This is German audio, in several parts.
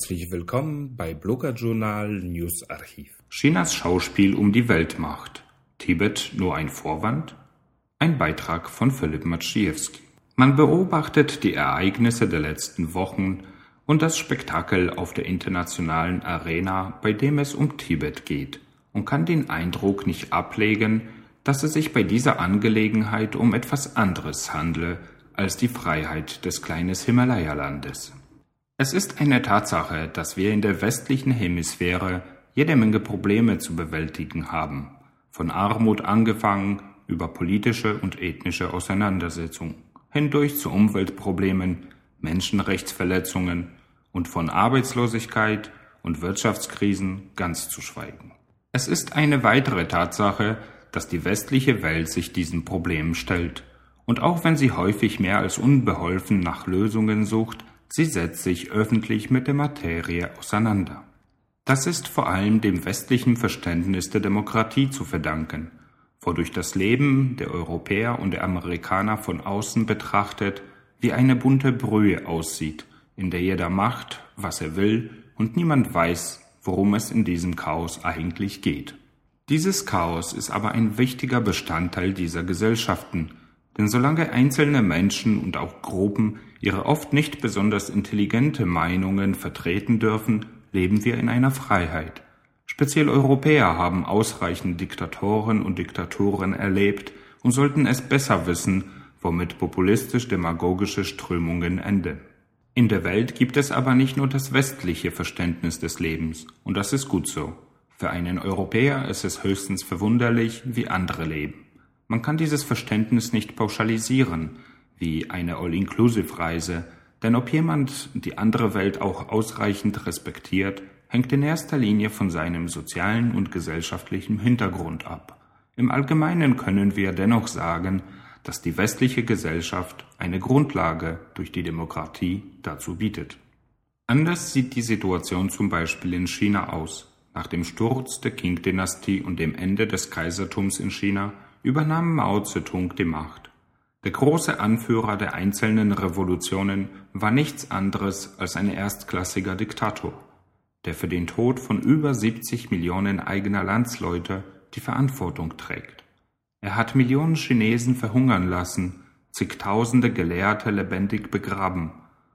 Herzlich willkommen bei Blocker Journal News Archiv. Chinas Schauspiel um die Weltmacht. Tibet nur ein Vorwand? Ein Beitrag von Philipp Maciejewski. Man beobachtet die Ereignisse der letzten Wochen und das Spektakel auf der internationalen Arena, bei dem es um Tibet geht, und kann den Eindruck nicht ablegen, dass es sich bei dieser Angelegenheit um etwas anderes handle als die Freiheit des kleinen Himalaya-Landes. Es ist eine Tatsache, dass wir in der westlichen Hemisphäre jede Menge Probleme zu bewältigen haben, von Armut angefangen über politische und ethnische Auseinandersetzungen, hindurch zu Umweltproblemen, Menschenrechtsverletzungen und von Arbeitslosigkeit und Wirtschaftskrisen ganz zu schweigen. Es ist eine weitere Tatsache, dass die westliche Welt sich diesen Problemen stellt, und auch wenn sie häufig mehr als unbeholfen nach Lösungen sucht, Sie setzt sich öffentlich mit der Materie auseinander. Das ist vor allem dem westlichen Verständnis der Demokratie zu verdanken, wodurch das Leben der Europäer und der Amerikaner von außen betrachtet wie eine bunte Brühe aussieht, in der jeder macht, was er will, und niemand weiß, worum es in diesem Chaos eigentlich geht. Dieses Chaos ist aber ein wichtiger Bestandteil dieser Gesellschaften, denn solange einzelne Menschen und auch Gruppen ihre oft nicht besonders intelligente Meinungen vertreten dürfen, leben wir in einer Freiheit. Speziell Europäer haben ausreichend Diktatoren und Diktatoren erlebt und sollten es besser wissen, womit populistisch-demagogische Strömungen enden. In der Welt gibt es aber nicht nur das westliche Verständnis des Lebens, und das ist gut so. Für einen Europäer ist es höchstens verwunderlich, wie andere leben. Man kann dieses Verständnis nicht pauschalisieren, wie eine All-Inclusive-Reise, denn ob jemand die andere Welt auch ausreichend respektiert, hängt in erster Linie von seinem sozialen und gesellschaftlichen Hintergrund ab. Im Allgemeinen können wir dennoch sagen, dass die westliche Gesellschaft eine Grundlage durch die Demokratie dazu bietet. Anders sieht die Situation zum Beispiel in China aus. Nach dem Sturz der Qing-Dynastie und dem Ende des Kaisertums in China übernahm Mao Zedong die Macht. Der große Anführer der einzelnen Revolutionen war nichts anderes als ein erstklassiger Diktator, der für den Tod von über 70 Millionen eigener Landsleute die Verantwortung trägt. Er hat Millionen Chinesen verhungern lassen, zigtausende Gelehrte lebendig begraben,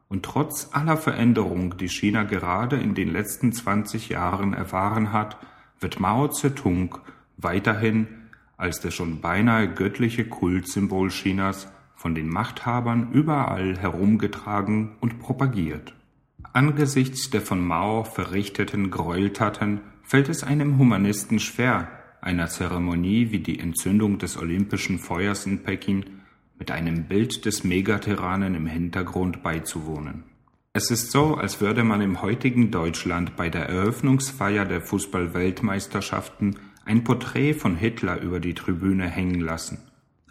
und trotz aller Veränderung, die China gerade in den letzten 20 Jahren erfahren hat, wird Mao Zedong weiterhin als der schon beinahe göttliche Kultsymbol Chinas von den Machthabern überall herumgetragen und propagiert. Angesichts der von Mao verrichteten Gräueltaten fällt es einem Humanisten schwer, einer Zeremonie wie die Entzündung des olympischen Feuers in Peking mit einem Bild des Megatyrannen im Hintergrund beizuwohnen. Es ist so, als würde man im heutigen Deutschland bei der Eröffnungsfeier der Fußball-Weltmeisterschaften ein Porträt von Hitler über die Tribüne hängen lassen.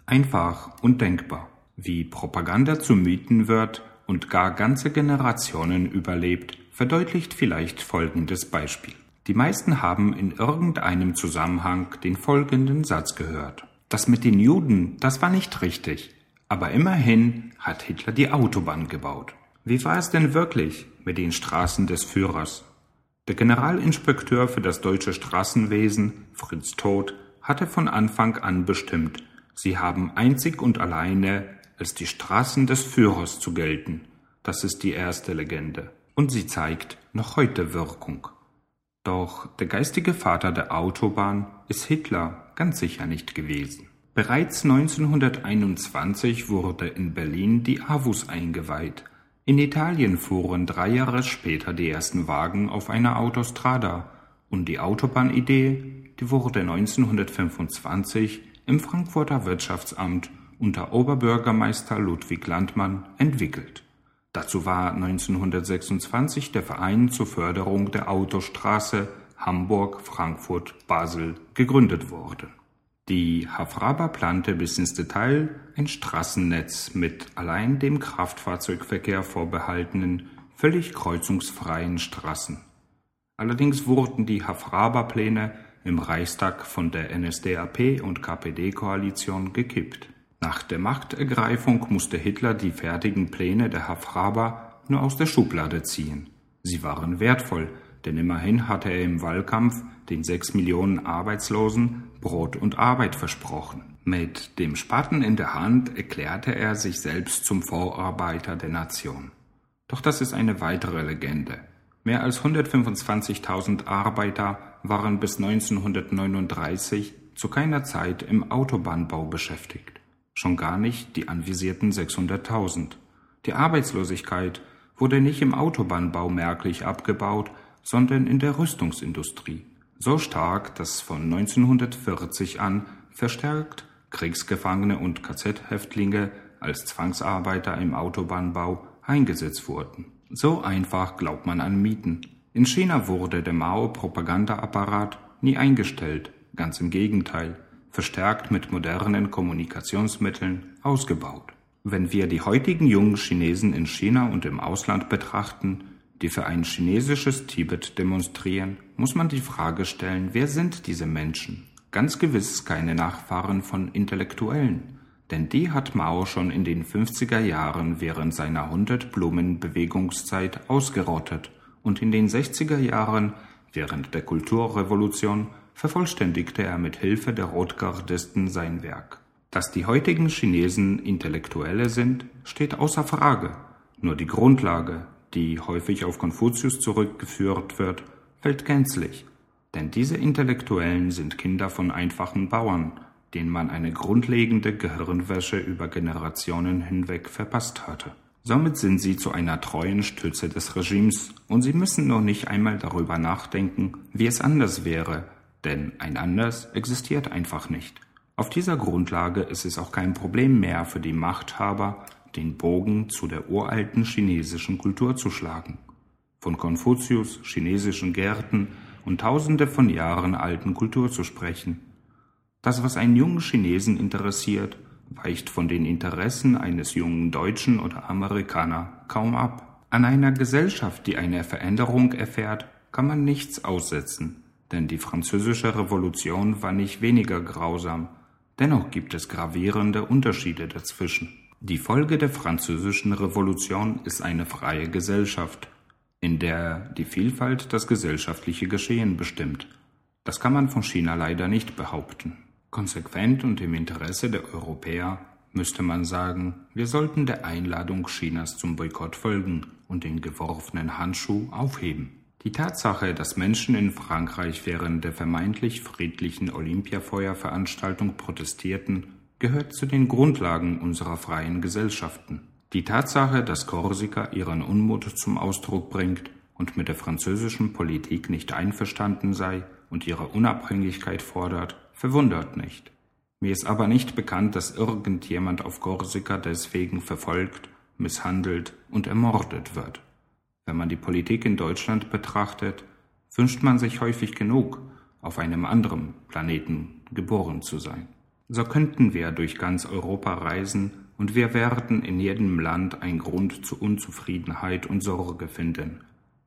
Einfach und denkbar. Wie Propaganda zu Mythen wird und gar ganze Generationen überlebt, verdeutlicht vielleicht folgendes Beispiel. Die meisten haben in irgendeinem Zusammenhang den folgenden Satz gehört. Das mit den Juden, das war nicht richtig. Aber immerhin hat Hitler die Autobahn gebaut. Wie war es denn wirklich mit den Straßen des Führers? Der Generalinspekteur für das deutsche Straßenwesen, Fritz Todt, hatte von Anfang an bestimmt, sie haben einzig und alleine als die Straßen des Führers zu gelten. Das ist die erste Legende. Und sie zeigt noch heute Wirkung. Doch der geistige Vater der Autobahn ist Hitler ganz sicher nicht gewesen. Bereits 1921 wurde in Berlin die AWUS eingeweiht, in Italien fuhren drei Jahre später die ersten Wagen auf einer Autostrada und die Autobahnidee, die wurde 1925 im Frankfurter Wirtschaftsamt unter Oberbürgermeister Ludwig Landmann entwickelt. Dazu war 1926 der Verein zur Förderung der Autostraße Hamburg-Frankfurt-Basel gegründet worden die Hafraba plante bis ins Detail ein Straßennetz mit allein dem Kraftfahrzeugverkehr vorbehaltenen, völlig kreuzungsfreien Straßen. Allerdings wurden die Hafraba-Pläne im Reichstag von der NSDAP und KPD-Koalition gekippt. Nach der Machtergreifung musste Hitler die fertigen Pläne der Hafraba nur aus der Schublade ziehen. Sie waren wertvoll, denn immerhin hatte er im Wahlkampf den sechs Millionen Arbeitslosen Brot und Arbeit versprochen. Mit dem Spaten in der Hand erklärte er sich selbst zum Vorarbeiter der Nation. Doch das ist eine weitere Legende. Mehr als 125.000 Arbeiter waren bis 1939 zu keiner Zeit im Autobahnbau beschäftigt. Schon gar nicht die anvisierten 600.000. Die Arbeitslosigkeit wurde nicht im Autobahnbau merklich abgebaut, sondern in der Rüstungsindustrie. So stark, dass von 1940 an verstärkt Kriegsgefangene und KZ-Häftlinge als Zwangsarbeiter im Autobahnbau eingesetzt wurden. So einfach glaubt man an Mieten. In China wurde der Mao-Propagandaapparat nie eingestellt, ganz im Gegenteil, verstärkt mit modernen Kommunikationsmitteln ausgebaut. Wenn wir die heutigen jungen Chinesen in China und im Ausland betrachten, die für ein chinesisches Tibet demonstrieren, muss man die Frage stellen, wer sind diese Menschen? Ganz gewiss keine Nachfahren von Intellektuellen, denn die hat Mao schon in den 50er Jahren während seiner Hundert-Blumen-Bewegungszeit ausgerottet und in den 60er Jahren während der Kulturrevolution vervollständigte er mit Hilfe der Rotgardisten sein Werk. Dass die heutigen Chinesen Intellektuelle sind, steht außer Frage. Nur die Grundlage, die häufig auf Konfuzius zurückgeführt wird, fällt gänzlich. Denn diese Intellektuellen sind Kinder von einfachen Bauern, denen man eine grundlegende Gehirnwäsche über Generationen hinweg verpasst hatte. Somit sind sie zu einer treuen Stütze des Regimes und sie müssen noch nicht einmal darüber nachdenken, wie es anders wäre, denn ein anders existiert einfach nicht. Auf dieser Grundlage ist es auch kein Problem mehr für die Machthaber, den Bogen zu der uralten chinesischen Kultur zu schlagen. Von Konfuzius, chinesischen Gärten und tausende von Jahren alten Kultur zu sprechen. Das, was einen jungen Chinesen interessiert, weicht von den Interessen eines jungen Deutschen oder Amerikaner kaum ab. An einer Gesellschaft, die eine Veränderung erfährt, kann man nichts aussetzen, denn die französische Revolution war nicht weniger grausam, Dennoch gibt es gravierende Unterschiede dazwischen. Die Folge der Französischen Revolution ist eine freie Gesellschaft, in der die Vielfalt das gesellschaftliche Geschehen bestimmt. Das kann man von China leider nicht behaupten. Konsequent und im Interesse der Europäer müsste man sagen, wir sollten der Einladung Chinas zum Boykott folgen und den geworfenen Handschuh aufheben. Die Tatsache, dass Menschen in Frankreich während der vermeintlich friedlichen Olympiafeuerveranstaltung protestierten, gehört zu den Grundlagen unserer freien Gesellschaften. Die Tatsache, dass Korsika ihren Unmut zum Ausdruck bringt und mit der französischen Politik nicht einverstanden sei und ihre Unabhängigkeit fordert, verwundert nicht. Mir ist aber nicht bekannt, dass irgendjemand auf Korsika deswegen verfolgt, misshandelt und ermordet wird. Wenn man die Politik in Deutschland betrachtet, wünscht man sich häufig genug, auf einem anderen Planeten geboren zu sein. So könnten wir durch ganz Europa reisen und wir werden in jedem Land einen Grund zu Unzufriedenheit und Sorge finden.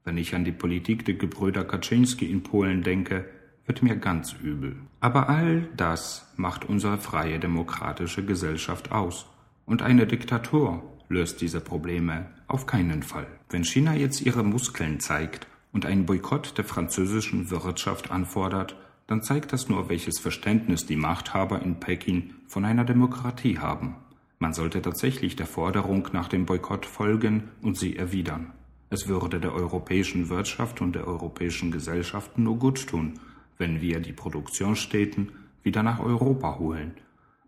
Wenn ich an die Politik der Gebrüder Kaczynski in Polen denke, wird mir ganz übel. Aber all das macht unsere freie demokratische Gesellschaft aus. Und eine Diktatur löst diese Probleme auf keinen Fall. Wenn China jetzt ihre Muskeln zeigt und einen Boykott der französischen Wirtschaft anfordert, dann zeigt das nur, welches Verständnis die Machthaber in Peking von einer Demokratie haben. Man sollte tatsächlich der Forderung nach dem Boykott folgen und sie erwidern. Es würde der europäischen Wirtschaft und der europäischen Gesellschaft nur gut tun, wenn wir die Produktionsstätten wieder nach Europa holen.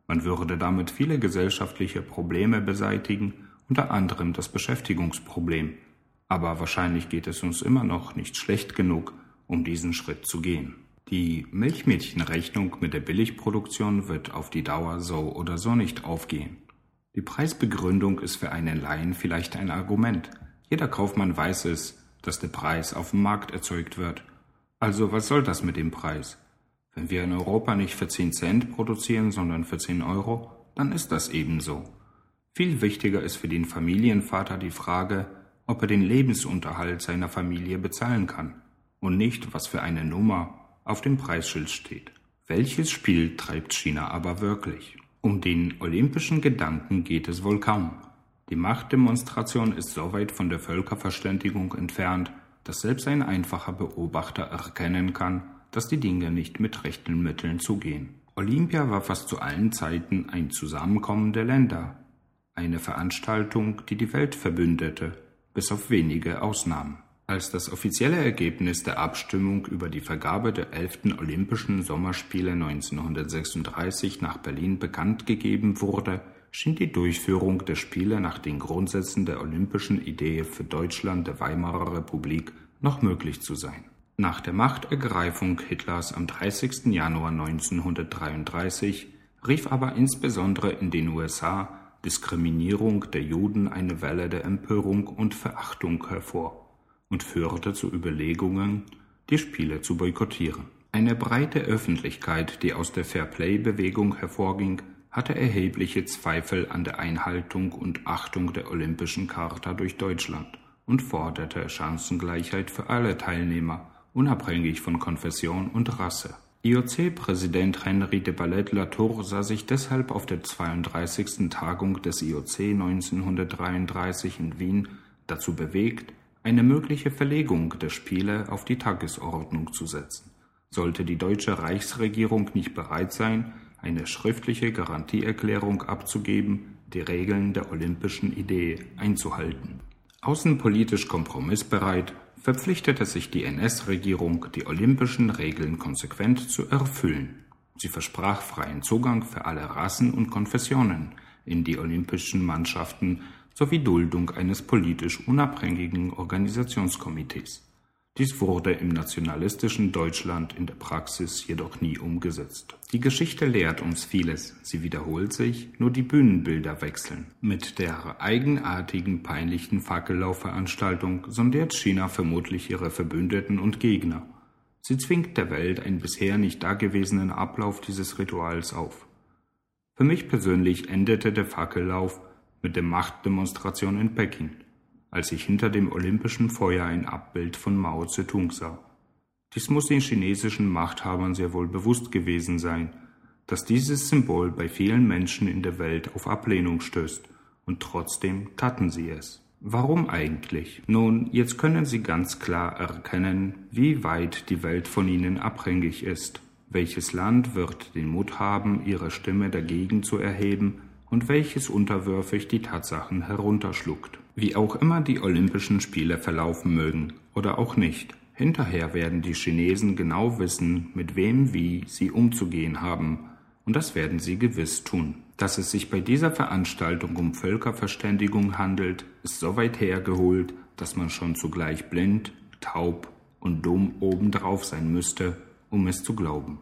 Man würde damit viele gesellschaftliche Probleme beseitigen unter anderem das Beschäftigungsproblem. Aber wahrscheinlich geht es uns immer noch nicht schlecht genug, um diesen Schritt zu gehen. Die Milchmädchenrechnung mit der Billigproduktion wird auf die Dauer so oder so nicht aufgehen. Die Preisbegründung ist für einen Laien vielleicht ein Argument. Jeder Kaufmann weiß es, dass der Preis auf dem Markt erzeugt wird. Also was soll das mit dem Preis? Wenn wir in Europa nicht für 10 Cent produzieren, sondern für 10 Euro, dann ist das eben so. Viel wichtiger ist für den Familienvater die Frage, ob er den Lebensunterhalt seiner Familie bezahlen kann und nicht, was für eine Nummer auf dem Preisschild steht. Welches Spiel treibt China aber wirklich? Um den olympischen Gedanken geht es wohl kaum. Die Machtdemonstration ist so weit von der Völkerverständigung entfernt, dass selbst ein einfacher Beobachter erkennen kann, dass die Dinge nicht mit rechten Mitteln zugehen. Olympia war fast zu allen Zeiten ein Zusammenkommen der Länder, eine Veranstaltung, die die Welt verbündete, bis auf wenige Ausnahmen. Als das offizielle Ergebnis der Abstimmung über die Vergabe der elften Olympischen Sommerspiele 1936 nach Berlin bekannt gegeben wurde, schien die Durchführung der Spiele nach den Grundsätzen der olympischen Idee für Deutschland der Weimarer Republik noch möglich zu sein. Nach der Machtergreifung Hitlers am 30. Januar 1933 rief aber insbesondere in den USA Diskriminierung der Juden eine Welle der Empörung und Verachtung hervor und führte zu Überlegungen, die Spiele zu boykottieren. Eine breite Öffentlichkeit, die aus der Fairplay-Bewegung hervorging, hatte erhebliche Zweifel an der Einhaltung und Achtung der Olympischen Charta durch Deutschland und forderte Chancengleichheit für alle Teilnehmer, unabhängig von Konfession und Rasse. IOC-Präsident Henri de Ballet-Latour sah sich deshalb auf der 32. Tagung des IOC 1933 in Wien dazu bewegt, eine mögliche Verlegung der Spiele auf die Tagesordnung zu setzen. Sollte die deutsche Reichsregierung nicht bereit sein, eine schriftliche Garantieerklärung abzugeben, die Regeln der olympischen Idee einzuhalten. Außenpolitisch kompromissbereit verpflichtete sich die NS-Regierung, die olympischen Regeln konsequent zu erfüllen. Sie versprach freien Zugang für alle Rassen und Konfessionen in die olympischen Mannschaften sowie Duldung eines politisch unabhängigen Organisationskomitees. Dies wurde im nationalistischen Deutschland in der Praxis jedoch nie umgesetzt. Die Geschichte lehrt uns vieles, sie wiederholt sich, nur die Bühnenbilder wechseln. Mit der eigenartigen, peinlichen Fackellaufveranstaltung sondiert China vermutlich ihre Verbündeten und Gegner. Sie zwingt der Welt einen bisher nicht dagewesenen Ablauf dieses Rituals auf. Für mich persönlich endete der Fackellauf mit der Machtdemonstration in Peking als ich hinter dem olympischen Feuer ein Abbild von Mao Zedong sah. Dies muss den chinesischen Machthabern sehr wohl bewusst gewesen sein, dass dieses Symbol bei vielen Menschen in der Welt auf Ablehnung stößt, und trotzdem taten sie es. Warum eigentlich? Nun, jetzt können sie ganz klar erkennen, wie weit die Welt von ihnen abhängig ist. Welches Land wird den Mut haben, ihre Stimme dagegen zu erheben, und welches unterwürfig die Tatsachen herunterschluckt. Wie auch immer die Olympischen Spiele verlaufen mögen oder auch nicht, hinterher werden die Chinesen genau wissen, mit wem wie sie umzugehen haben, und das werden sie gewiss tun. Dass es sich bei dieser Veranstaltung um Völkerverständigung handelt, ist so weit hergeholt, dass man schon zugleich blind, taub und dumm obendrauf sein müsste, um es zu glauben.